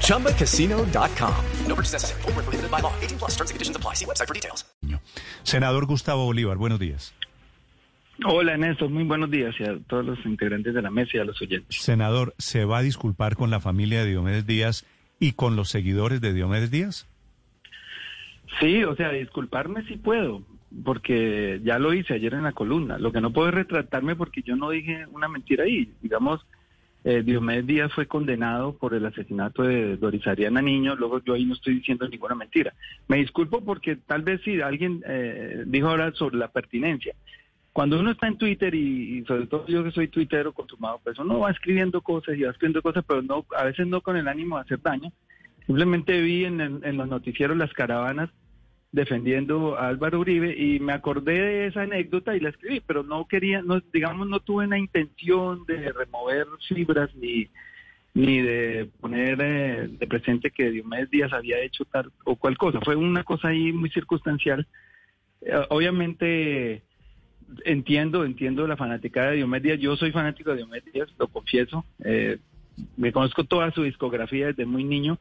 ChumbaCasino.com. No purchase necessary. Full prohibited by law. 18 plus terms and conditions apply. See website for details. Senador Gustavo Bolívar, buenos días. Hola, Néstor. Muy buenos días y a todos los integrantes de la mesa y a los oyentes. Senador, ¿se va a disculpar con la familia de Diomedes Díaz y con los seguidores de Diomedes Díaz? Sí, o sea, disculparme sí puedo, porque ya lo hice ayer en la columna. Lo que no puedo es retratarme porque yo no dije una mentira ahí. Digamos, eh, Diomedes Díaz fue condenado por el asesinato de Doris Ariana Niño, luego yo ahí no estoy diciendo ninguna mentira. Me disculpo porque tal vez si alguien eh, dijo ahora sobre la pertinencia. Cuando uno está en Twitter y, sobre todo yo que soy tuitero consumado, pues uno va escribiendo cosas y va escribiendo cosas, pero no a veces no con el ánimo de hacer daño. Simplemente vi en, en los noticieros las caravanas defendiendo a Álvaro Uribe y me acordé de esa anécdota y la escribí, pero no quería, no, digamos, no tuve la intención de remover fibras ni, ni de poner eh, de presente que Diomedes Díaz había hecho tal o cual cosa. Fue una cosa ahí muy circunstancial. Eh, obviamente entiendo, entiendo la fanática de Diomedes Díaz. Yo soy fanático de Diomedes Díaz, lo confieso. Eh, me conozco toda su discografía desde muy niño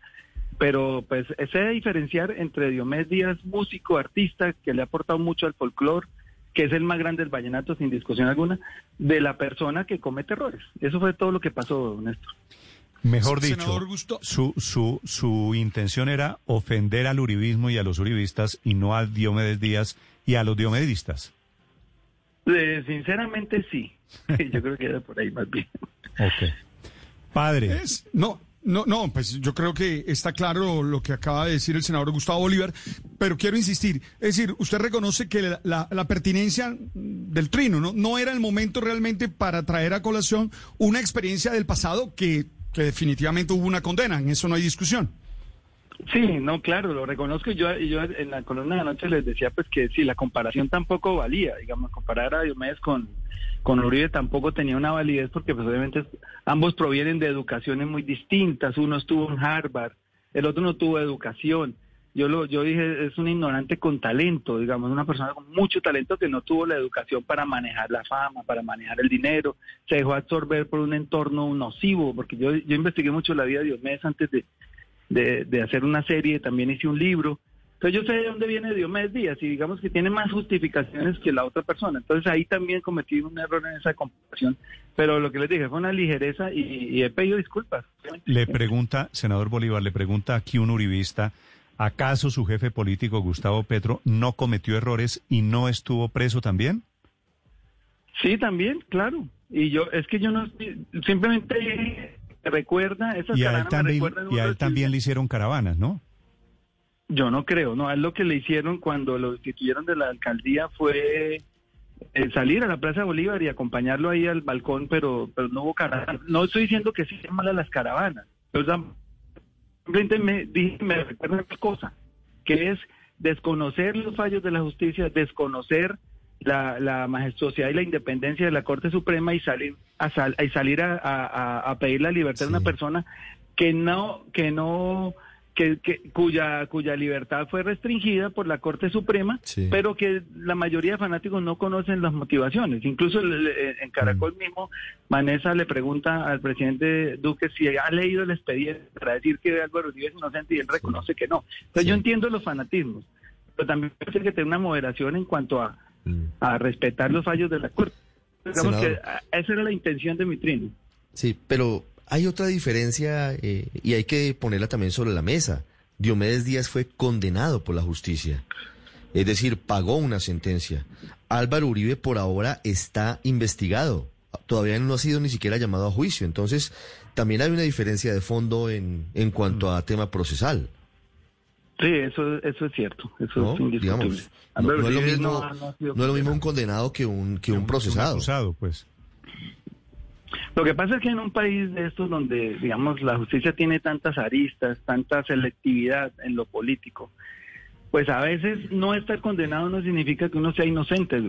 pero pues ese diferenciar entre Diomedes Díaz, músico, artista, que le ha aportado mucho al folclore, que es el más grande del vallenato sin discusión alguna, de la persona que comete errores. Eso fue todo lo que pasó, Néstor. Mejor dicho, su, su, su intención era ofender al uribismo y a los uribistas y no a Diomedes Díaz y a los diomedistas. Eh, sinceramente sí. Yo creo que era por ahí más bien. Ok. Padre. no, no, no, pues yo creo que está claro lo que acaba de decir el senador Gustavo Bolívar, pero quiero insistir, es decir, usted reconoce que la, pertinencia del trino ¿no? no era el momento realmente para traer a colación una experiencia del pasado que, que definitivamente hubo una condena, en eso no hay discusión. Sí, no, claro, lo reconozco. Yo, yo en la columna de anoche les decía pues que sí, la comparación tampoco valía, digamos, comparar a Diomedes con, con Uribe tampoco tenía una validez porque pues obviamente ambos provienen de educaciones muy distintas. Uno estuvo en Harvard, el otro no tuvo educación. Yo lo, yo dije, es un ignorante con talento, digamos, una persona con mucho talento que no tuvo la educación para manejar la fama, para manejar el dinero, se dejó absorber por un entorno nocivo, porque yo, yo investigué mucho la vida de Diomedes antes de, de, de hacer una serie, también hice un libro, entonces yo sé de dónde viene Diomedes Díaz y digamos que tiene más justificaciones que la otra persona. Entonces ahí también cometí un error en esa comparación. Pero lo que les dije fue una ligereza y, he pedido disculpas. Le pregunta, senador Bolívar, le pregunta aquí un uribista, ¿acaso su jefe político, Gustavo Petro, no cometió errores y no estuvo preso también? Sí, también, claro. Y yo, es que yo no, simplemente recuerda esas y a él también, y a él también le hicieron caravanas, ¿no? Yo no creo, no, a lo que le hicieron cuando lo destituyeron de la alcaldía fue eh, salir a la Plaza Bolívar y acompañarlo ahí al balcón, pero, pero no hubo caravanas. No estoy diciendo que sí sean malas las caravanas, pero simplemente me, me recuerda una cosa, que es desconocer los fallos de la justicia, desconocer la, la majestuosidad y la independencia de la Corte Suprema y salir a, y salir a, a, pedir la libertad de una persona que no que no que, cuya, cuya libertad fue restringida por la Corte Suprema, pero que la mayoría de fanáticos no conocen las motivaciones. Incluso en Caracol mm. mismo, Manesa le pregunta al presidente Duque si ha leído el expediente para decir que Álvaro Uribe es inocente y él reconoce que no. Entonces yo entiendo los fanatismos, pero también parece que tener una moderación en cuanto a, mm. a respetar los fallos de la Corte. Digamos que esa era la intención de mi trino. Sí, pero hay otra diferencia eh, y hay que ponerla también sobre la mesa. Diomedes Díaz fue condenado por la justicia, es decir, pagó una sentencia. Álvaro Uribe por ahora está investigado, todavía no ha sido ni siquiera llamado a juicio, entonces también hay una diferencia de fondo en, en cuanto a tema procesal. Sí, eso, eso es cierto, eso es indiscutible. no, es lo mismo, no, es lo mismo un condenado que un, que un procesado. Un pues. Lo que pasa es que en un país de estos donde, digamos, la justicia tiene tantas aristas, tanta selectividad en lo político, pues a veces no estar condenado no significa que uno sea inocente.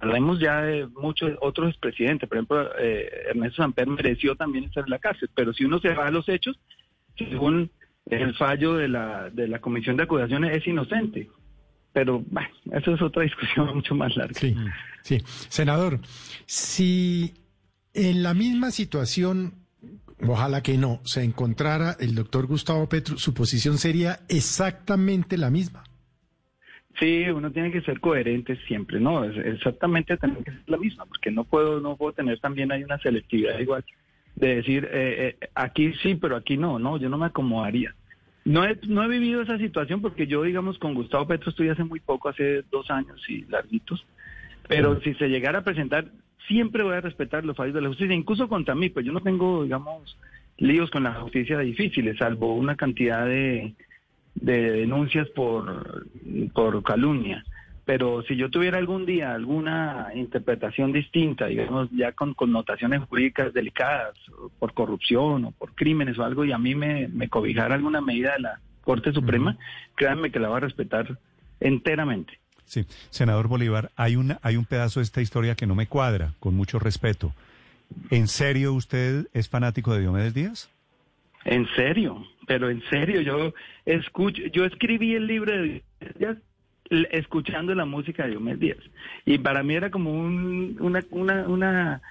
Hablamos ya de muchos otros expresidentes, por ejemplo, eh, Ernesto Samper mereció también estar en la cárcel, pero si uno se va a los hechos, según el fallo de la, de la Comisión de Acusaciones, es inocente. Pero bueno, eso es otra discusión mucho más larga. Sí, sí. Senador, si en la misma situación ojalá que no, se encontrara el doctor Gustavo Petro, su posición sería exactamente la misma. Sí, uno tiene que ser coherente siempre, ¿no? Exactamente tiene que ser la misma, porque no puedo, no puedo tener también hay una selectividad igual de decir eh, eh, aquí sí, pero aquí no, no, yo no me acomodaría. No he, no he vivido esa situación porque yo, digamos, con Gustavo Petro estoy hace muy poco, hace dos años y larguitos, pero si se llegara a presentar, siempre voy a respetar los fallos de la justicia, incluso contra mí, pues yo no tengo, digamos, líos con la justicia difíciles, salvo una cantidad de de denuncias por, por calumnia. Pero si yo tuviera algún día alguna interpretación distinta, digamos, ya con connotaciones jurídicas delicadas, por corrupción o por crímenes o algo, y a mí me, me cobijara alguna medida de la Corte Suprema, créanme que la va a respetar enteramente. Sí, senador Bolívar, hay, una, hay un pedazo de esta historia que no me cuadra, con mucho respeto. ¿En serio usted es fanático de Diomedes Díaz? En serio, pero en serio, yo escucho, yo escribí el libro de Díaz escuchando la música de Diomedes Díaz. Y para mí era como un, una, una, una,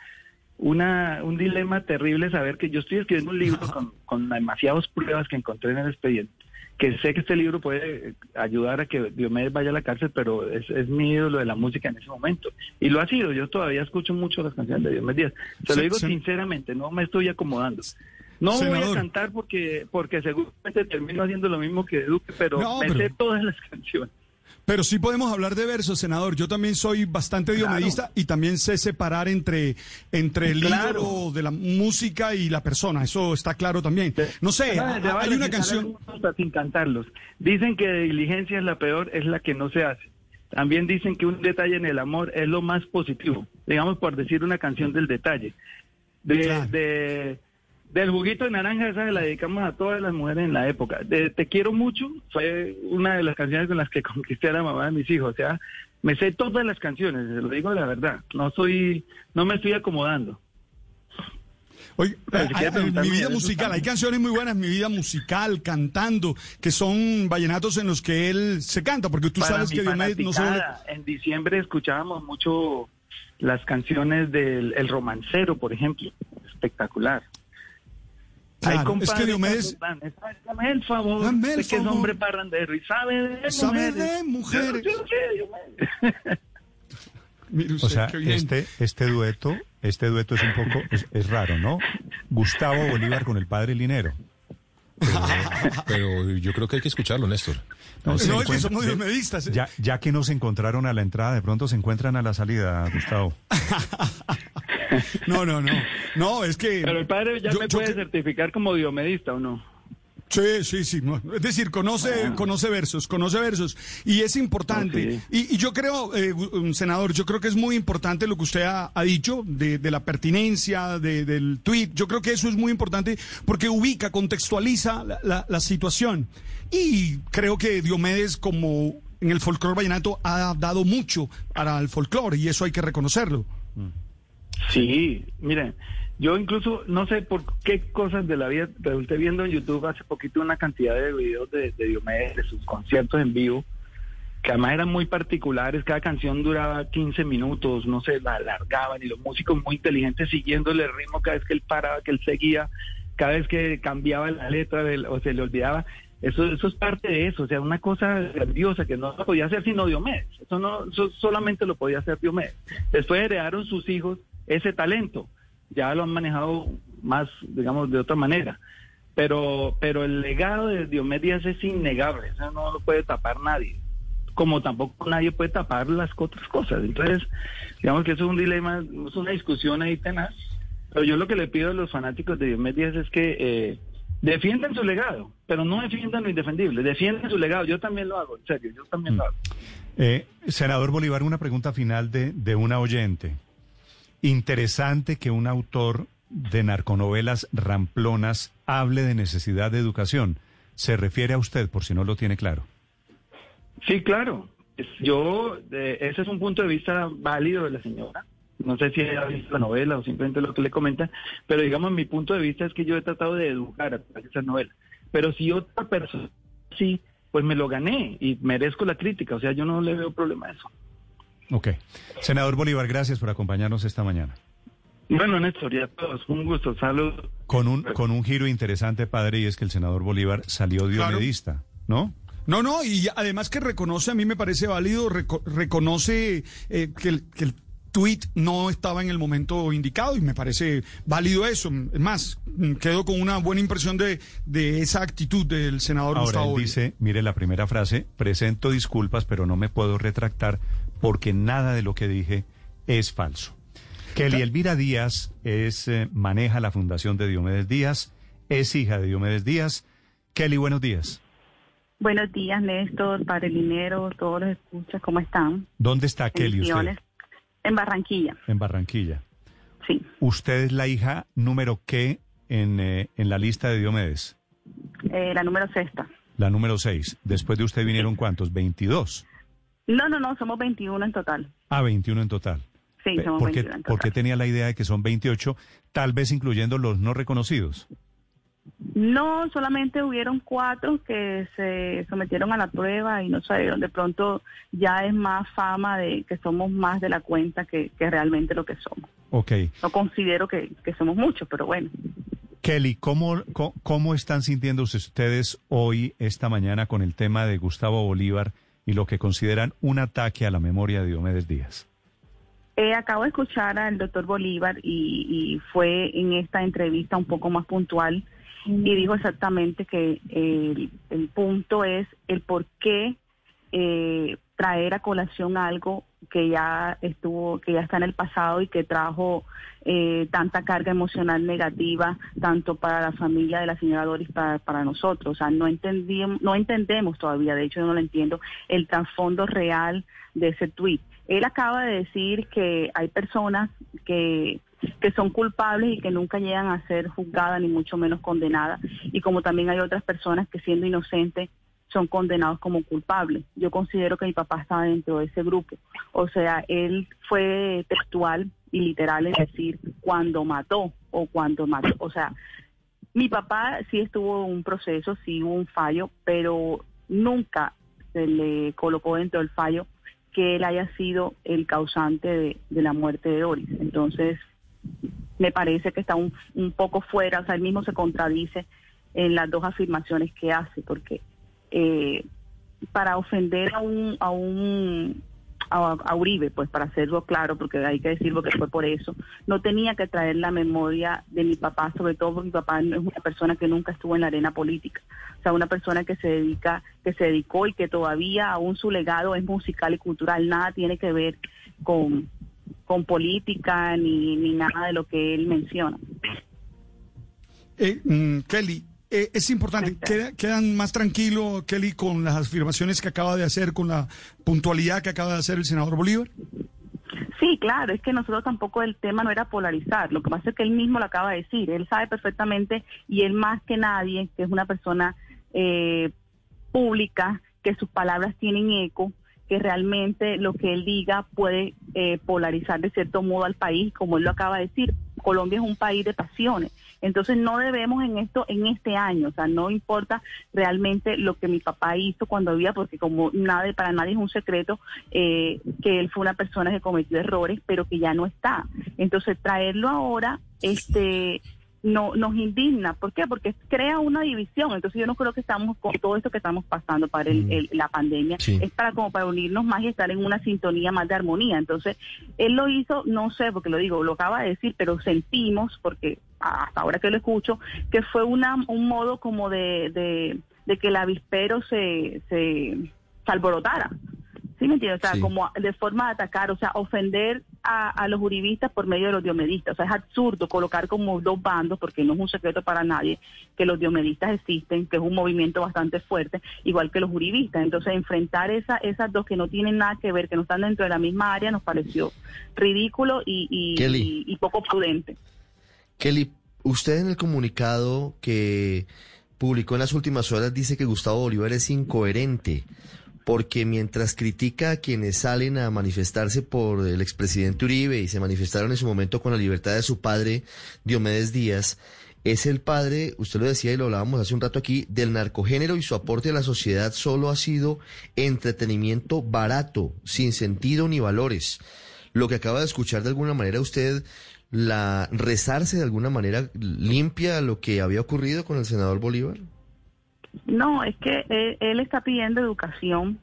una, un dilema terrible saber que yo estoy escribiendo un libro con, con demasiadas pruebas que encontré en el expediente. Que sé que este libro puede ayudar a que Diomedes vaya a la cárcel, pero es, es mi ídolo de la música en ese momento. Y lo ha sido. Yo todavía escucho mucho las canciones de Diomedes Díaz. Se lo digo sinceramente, no me estoy acomodando. No voy a cantar porque, porque seguramente termino haciendo lo mismo que Duque, pero me sé todas las canciones. Pero sí podemos hablar de versos, senador. Yo también soy bastante diomedista y también sé separar entre, entre el libro de la música y la persona. Eso está claro también. No sé, hay una canción... Sin cantarlos. Dicen que diligencia es la peor, es la que no se hace. También dicen que un detalle en el amor es lo más positivo. Digamos, por decir una canción del detalle. de del juguito de naranja, esa se la dedicamos a todas las mujeres en la época. De Te quiero mucho fue una de las canciones con las que conquisté a la mamá de mis hijos. O sea, me sé todas las canciones, se lo digo la verdad. No soy, no me estoy acomodando. Oye, en mi vida musical, hay canciones muy buenas, mi vida musical, cantando, que son vallenatos en los que él se canta, porque tú sabes que Diomedes no solo... En diciembre escuchábamos mucho las canciones del El Romancero, por ejemplo, espectacular es que Diomedes... Dame el favor, dame el que es hombre parrandero y sabe de sabe de mujeres. o sea, este, este dueto, este dueto es un poco, es, raro, ¿no? Gustavo Bolívar con el padre Linero. Pero, yo creo que hay que escucharlo, Néstor. No, es que somos diomedistas. Ya, ya que nos encontraron a la entrada, de pronto se encuentran a la salida, Gustavo. No, no, no. No, es que. Pero el padre ya me puede certificar como diomedista o no. Sí, sí, sí. Es decir, conoce, ah. conoce versos, conoce versos. Y es importante. Y, yo creo, eh, senador, yo creo que es muy importante lo que usted ha, dicho de, la pertinencia del tuit. Yo creo que eso es muy importante porque ubica, contextualiza la, la situación. Y creo que Diomedes, como en el folclore vallenato, ha dado mucho para el folclore y eso hay que reconocerlo. Mm. Sí, miren, yo incluso no sé por qué cosas de la vida, resulté viendo en YouTube hace poquito una cantidad de videos de, de Diomedes, de sus conciertos en vivo, que además eran muy particulares, cada canción duraba 15 minutos, no se la alargaban y los músicos muy inteligentes siguiéndole el ritmo cada vez que él paraba, que él seguía, cada vez que cambiaba la letra o se le olvidaba. Eso, eso es parte de eso, o sea, una cosa grandiosa que no podía hacer sino Diomedes. Eso no, eso solamente lo podía hacer Diomedes. Después heredaron sus hijos ese talento. Ya lo han manejado más, digamos, de otra manera. Pero, pero el legado de Diomedes es innegable, eso no lo puede tapar nadie. Como tampoco nadie puede tapar las otras cosas. Entonces, digamos que eso es un dilema, es una discusión ahí tenaz. Pero yo lo que le pido a los fanáticos de Diomedes es que eh, defiendan su legado, pero no defiendan lo indefendible, defiendan su legado. Yo también lo hago, en serio, yo también lo mm. hago. Eh, senador Bolívar, una pregunta final de, de una oyente. Interesante que un autor de narconovelas ramplonas hable de necesidad de educación. ¿Se refiere a usted, por si no lo tiene claro? Sí, claro. Yo, eh, ese es un punto de vista válido de la señora. No sé si ha visto la novela o simplemente lo que le comenta, pero digamos, mi punto de vista es que yo he tratado de educar a través de esa novela. Pero si otra persona sí, pues me lo gané y merezco la crítica. O sea, yo no le veo problema a eso. Ok. Senador Bolívar, gracias por acompañarnos esta mañana. Bueno, Néstor, ya todos, un gusto, salud. Con un, con un giro interesante, padre, y es que el senador Bolívar salió diomedista, ¿no? No, no, y además que reconoce, a mí me parece válido, reconoce eh, que, el, que el tweet no estaba en el momento indicado y me parece válido eso. Es más, quedo con una buena impresión de, de esa actitud del senador Ahora Gustavo. Él dice, mire la primera frase, presento disculpas, pero no me puedo retractar porque nada de lo que dije es falso. Kelly Elvira Díaz es, eh, maneja la fundación de Diomedes Díaz, es hija de Diomedes Díaz. Kelly, buenos días. Buenos días, Néstor, Padre Linero, todos los escuchas, ¿cómo están? ¿Dónde está Kelly usted? En Barranquilla. En Barranquilla. Sí. ¿Usted es la hija número qué en, eh, en la lista de Diomedes? Eh, la número sexta. La número seis. Después de usted vinieron cuántos? ¿22? No, no, no, somos 21 en total. Ah, 21 en total. Sí, somos ¿Por qué, 21 en total. ¿Por qué tenía la idea de que son 28, tal vez incluyendo los no reconocidos? No, solamente hubieron cuatro que se sometieron a la prueba y no salieron. De pronto ya es más fama de que somos más de la cuenta que, que realmente lo que somos. Ok. No considero que, que somos muchos, pero bueno. Kelly, ¿cómo, cómo, cómo están sintiéndose ustedes hoy, esta mañana, con el tema de Gustavo Bolívar y lo que consideran un ataque a la memoria de Diomedes Díaz? Eh, acabo de escuchar al doctor Bolívar y, y fue en esta entrevista un poco más puntual y dijo exactamente que eh, el punto es el por qué eh, traer a colación algo que ya estuvo, que ya está en el pasado y que trajo eh, tanta carga emocional negativa tanto para la familia de la señora Doris para, para nosotros. O sea, no entendíamos, no entendemos todavía, de hecho yo no lo entiendo, el trasfondo real de ese tweet. Él acaba de decir que hay personas que que son culpables y que nunca llegan a ser juzgadas ni mucho menos condenadas. Y como también hay otras personas que siendo inocentes son condenados como culpables. Yo considero que mi papá estaba dentro de ese grupo. O sea, él fue textual y literal en decir cuando mató o cuando mató. O sea, mi papá sí estuvo un proceso, sí hubo un fallo, pero nunca se le colocó dentro del fallo que él haya sido el causante de, de la muerte de Doris. Entonces, me parece que está un, un poco fuera, o sea, él mismo se contradice en las dos afirmaciones que hace, porque eh, para ofender a un, a un a, Uribe, pues para hacerlo claro, porque hay que decirlo que fue por eso, no tenía que traer la memoria de mi papá, sobre todo porque mi papá es una persona que nunca estuvo en la arena política, o sea, una persona que se dedica, que se dedicó y que todavía aún su legado es musical y cultural, nada tiene que ver con con política ni, ni nada de lo que él menciona. Eh, mm, Kelly, eh, es importante, ¿Queda, ¿quedan más tranquilos, Kelly, con las afirmaciones que acaba de hacer, con la puntualidad que acaba de hacer el senador Bolívar? Sí, claro, es que nosotros tampoco el tema no era polarizar, lo que pasa es que él mismo lo acaba de decir, él sabe perfectamente y él más que nadie, que es una persona eh, pública, que sus palabras tienen eco, que realmente lo que él diga puede eh, polarizar de cierto modo al país, como él lo acaba de decir. Colombia es un país de pasiones. Entonces no debemos en esto, en este año, o sea, no importa realmente lo que mi papá hizo cuando había, porque como nada, para nadie es un secreto eh, que él fue una persona que cometió errores, pero que ya no está. Entonces traerlo ahora, este no nos indigna. ¿Por qué? Porque crea una división. Entonces yo no creo que estamos con todo esto que estamos pasando para el, el, la pandemia. Sí. Es para como para unirnos más y estar en una sintonía más de armonía. Entonces él lo hizo, no sé, porque lo digo, lo acaba de decir, pero sentimos, porque hasta ahora que lo escucho, que fue una un modo como de, de, de que el avispero se, se, se alborotara. ¿Sí me entiendes? O sea, Sí. como de forma de atacar, o sea, ofender a, a los uribistas por medio de los diomedistas. O sea, es absurdo colocar como dos bandos, porque no es un secreto para nadie que los diomedistas existen, que es un movimiento bastante fuerte, igual que los uribistas. Entonces, enfrentar esa, esas dos que no tienen nada que ver, que no están dentro de la misma área, nos pareció ridículo y, y, Kelly. y- y poco prudente. Kelly, usted en el comunicado que publicó en las últimas horas dice que Gustavo Bolívar es incoherente porque mientras critica a quienes salen a manifestarse por el expresidente Uribe y se manifestaron en su momento con la libertad de su padre, Diomedes Díaz, es el padre, usted lo decía y lo hablábamos hace un rato aquí, del narcogénero y su aporte a la sociedad solo ha sido entretenimiento barato, sin sentido ni valores. Lo que acaba de escuchar de alguna manera usted, la rezarse de alguna manera limpia lo que había ocurrido con el senador Bolívar. No, es que él, él está pidiendo educación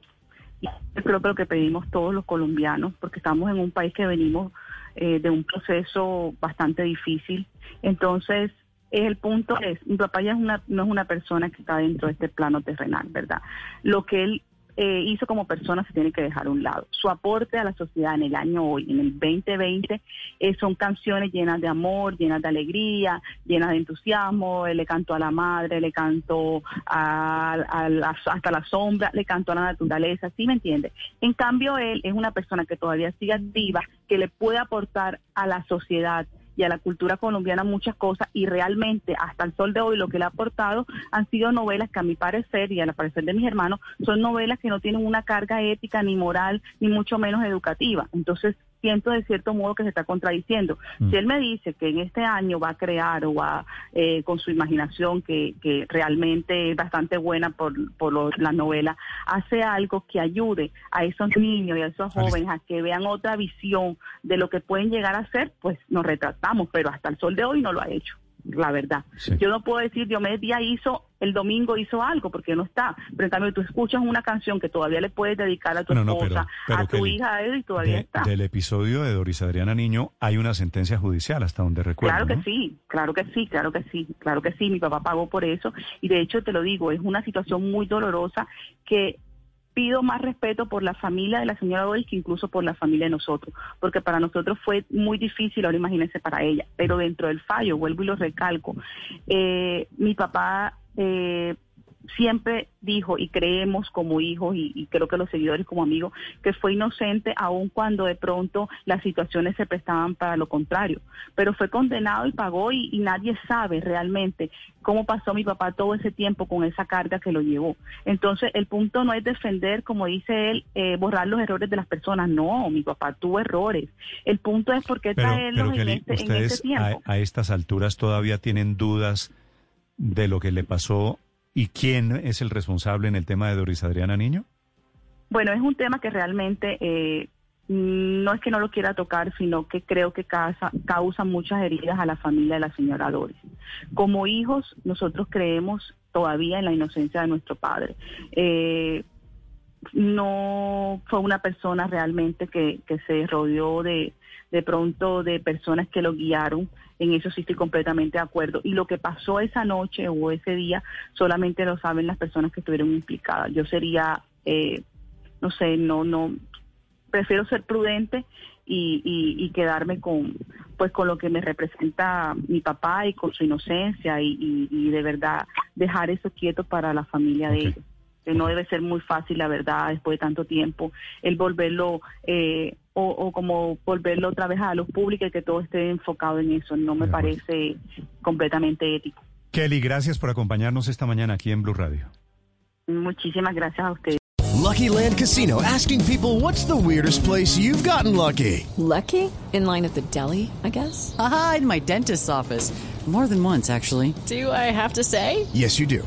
y que lo que pedimos todos los colombianos, porque estamos en un país que venimos eh, de un proceso bastante difícil. Entonces, el punto es, mi papá ya es una, no es una persona que está dentro de este plano terrenal, ¿verdad? Lo que él eh, hizo como persona se tiene que dejar a un lado. Su aporte a la sociedad en el año hoy, en el 2020, eh, son canciones llenas de amor, llenas de alegría, llenas de entusiasmo. Él le cantó a la madre, le la- hasta la sombra, le cantó a la naturaleza, ¿sí me entiende? En cambio, él es una persona que todavía sigue activa, que le puede aportar a la sociedad y a la cultura colombiana muchas cosas y realmente hasta el sol de hoy lo que le ha aportado han sido novelas que a mi parecer y al parecer de mis hermanos son novelas que no tienen una carga ética ni moral ni mucho menos educativa. Entonces siento de cierto modo que se está contradiciendo. Si él me dice que en este año va a crear o va eh, con su imaginación que, que realmente es bastante buena por, por lo- la novela, hace algo que ayude a esos niños y a esos jóvenes a que vean otra visión de lo que pueden llegar a ser, pues nos retratamos, pero hasta el sol de hoy no lo ha hecho. La verdad. Sí. Yo no puedo decir, Diomedes Díaz hizo, el domingo hizo algo, porque no está. Pero en cambio, tú escuchas una canción que todavía le puedes dedicar a tu No, no, pero- esposa, pero a tu Kelly, hija, a él, y todavía De- está. del episodio de Doris Adriana Niño hay una sentencia judicial hasta donde recuerdo. Claro que ¿no? sí, claro que sí, claro que sí, claro que sí, mi papá pagó por eso y de hecho te lo digo, es una situación muy dolorosa que pido más respeto por la familia de la señora Doris que incluso por la familia de nosotros, porque para nosotros fue muy difícil, ahora imagínense para ella, pero dentro del fallo, vuelvo y lo recalco, eh, mi papá eh, siempre dijo y creemos como hijos y, y creo que los seguidores como amigos que fue inocente aun cuando de pronto las situaciones se prestaban para lo contrario, pero fue condenado y pagó y, y nadie sabe realmente cómo pasó mi papá todo ese tiempo con esa carga que lo llevó. Entonces el punto no es defender, como dice él, eh, borrar los errores de las personas, no, mi papá tuvo errores. El punto es por qué Pero, traerlos pero en, Kelly, este, en este tiempo. a, a estas alturas todavía tienen dudas de lo que le pasó y quién es el responsable en el tema de Doris Adriana Niño. Bueno, es un tema que realmente eh, no es que no lo quiera tocar, sino que creo que causa, causa muchas heridas a la familia de la señora Doris. Como hijos, nosotros creemos todavía en la inocencia de nuestro padre. Eh, no fue una persona realmente que, que se rodeó de, de pronto de personas que lo guiaron. En eso sí estoy completamente de acuerdo. Y lo que pasó esa noche o ese día solamente lo saben las personas que estuvieron implicadas. Yo sería, eh, no sé, no, no, prefiero ser prudente y, y, y quedarme con, pues, con lo que me representa mi papá y con su inocencia y, de verdad dejar eso quieto para la familia de ellos no debe ser muy fácil, la verdad, después de tanto tiempo, el volverlo, eh, o, o como volverlo otra vez a la luz pública y que todo esté enfocado en eso, no me De acuerdo. parece completamente ético. Kelly, gracias por acompañarnos esta mañana aquí en Blue Radio. Muchísimas gracias a ustedes. Lucky Land Casino asking people what's the weirdest place you've gotten lucky? Lucky? In line at the deli, I guess? Aha, in my dentist's office. More than once, actually. Do I have to say? Yes, you do.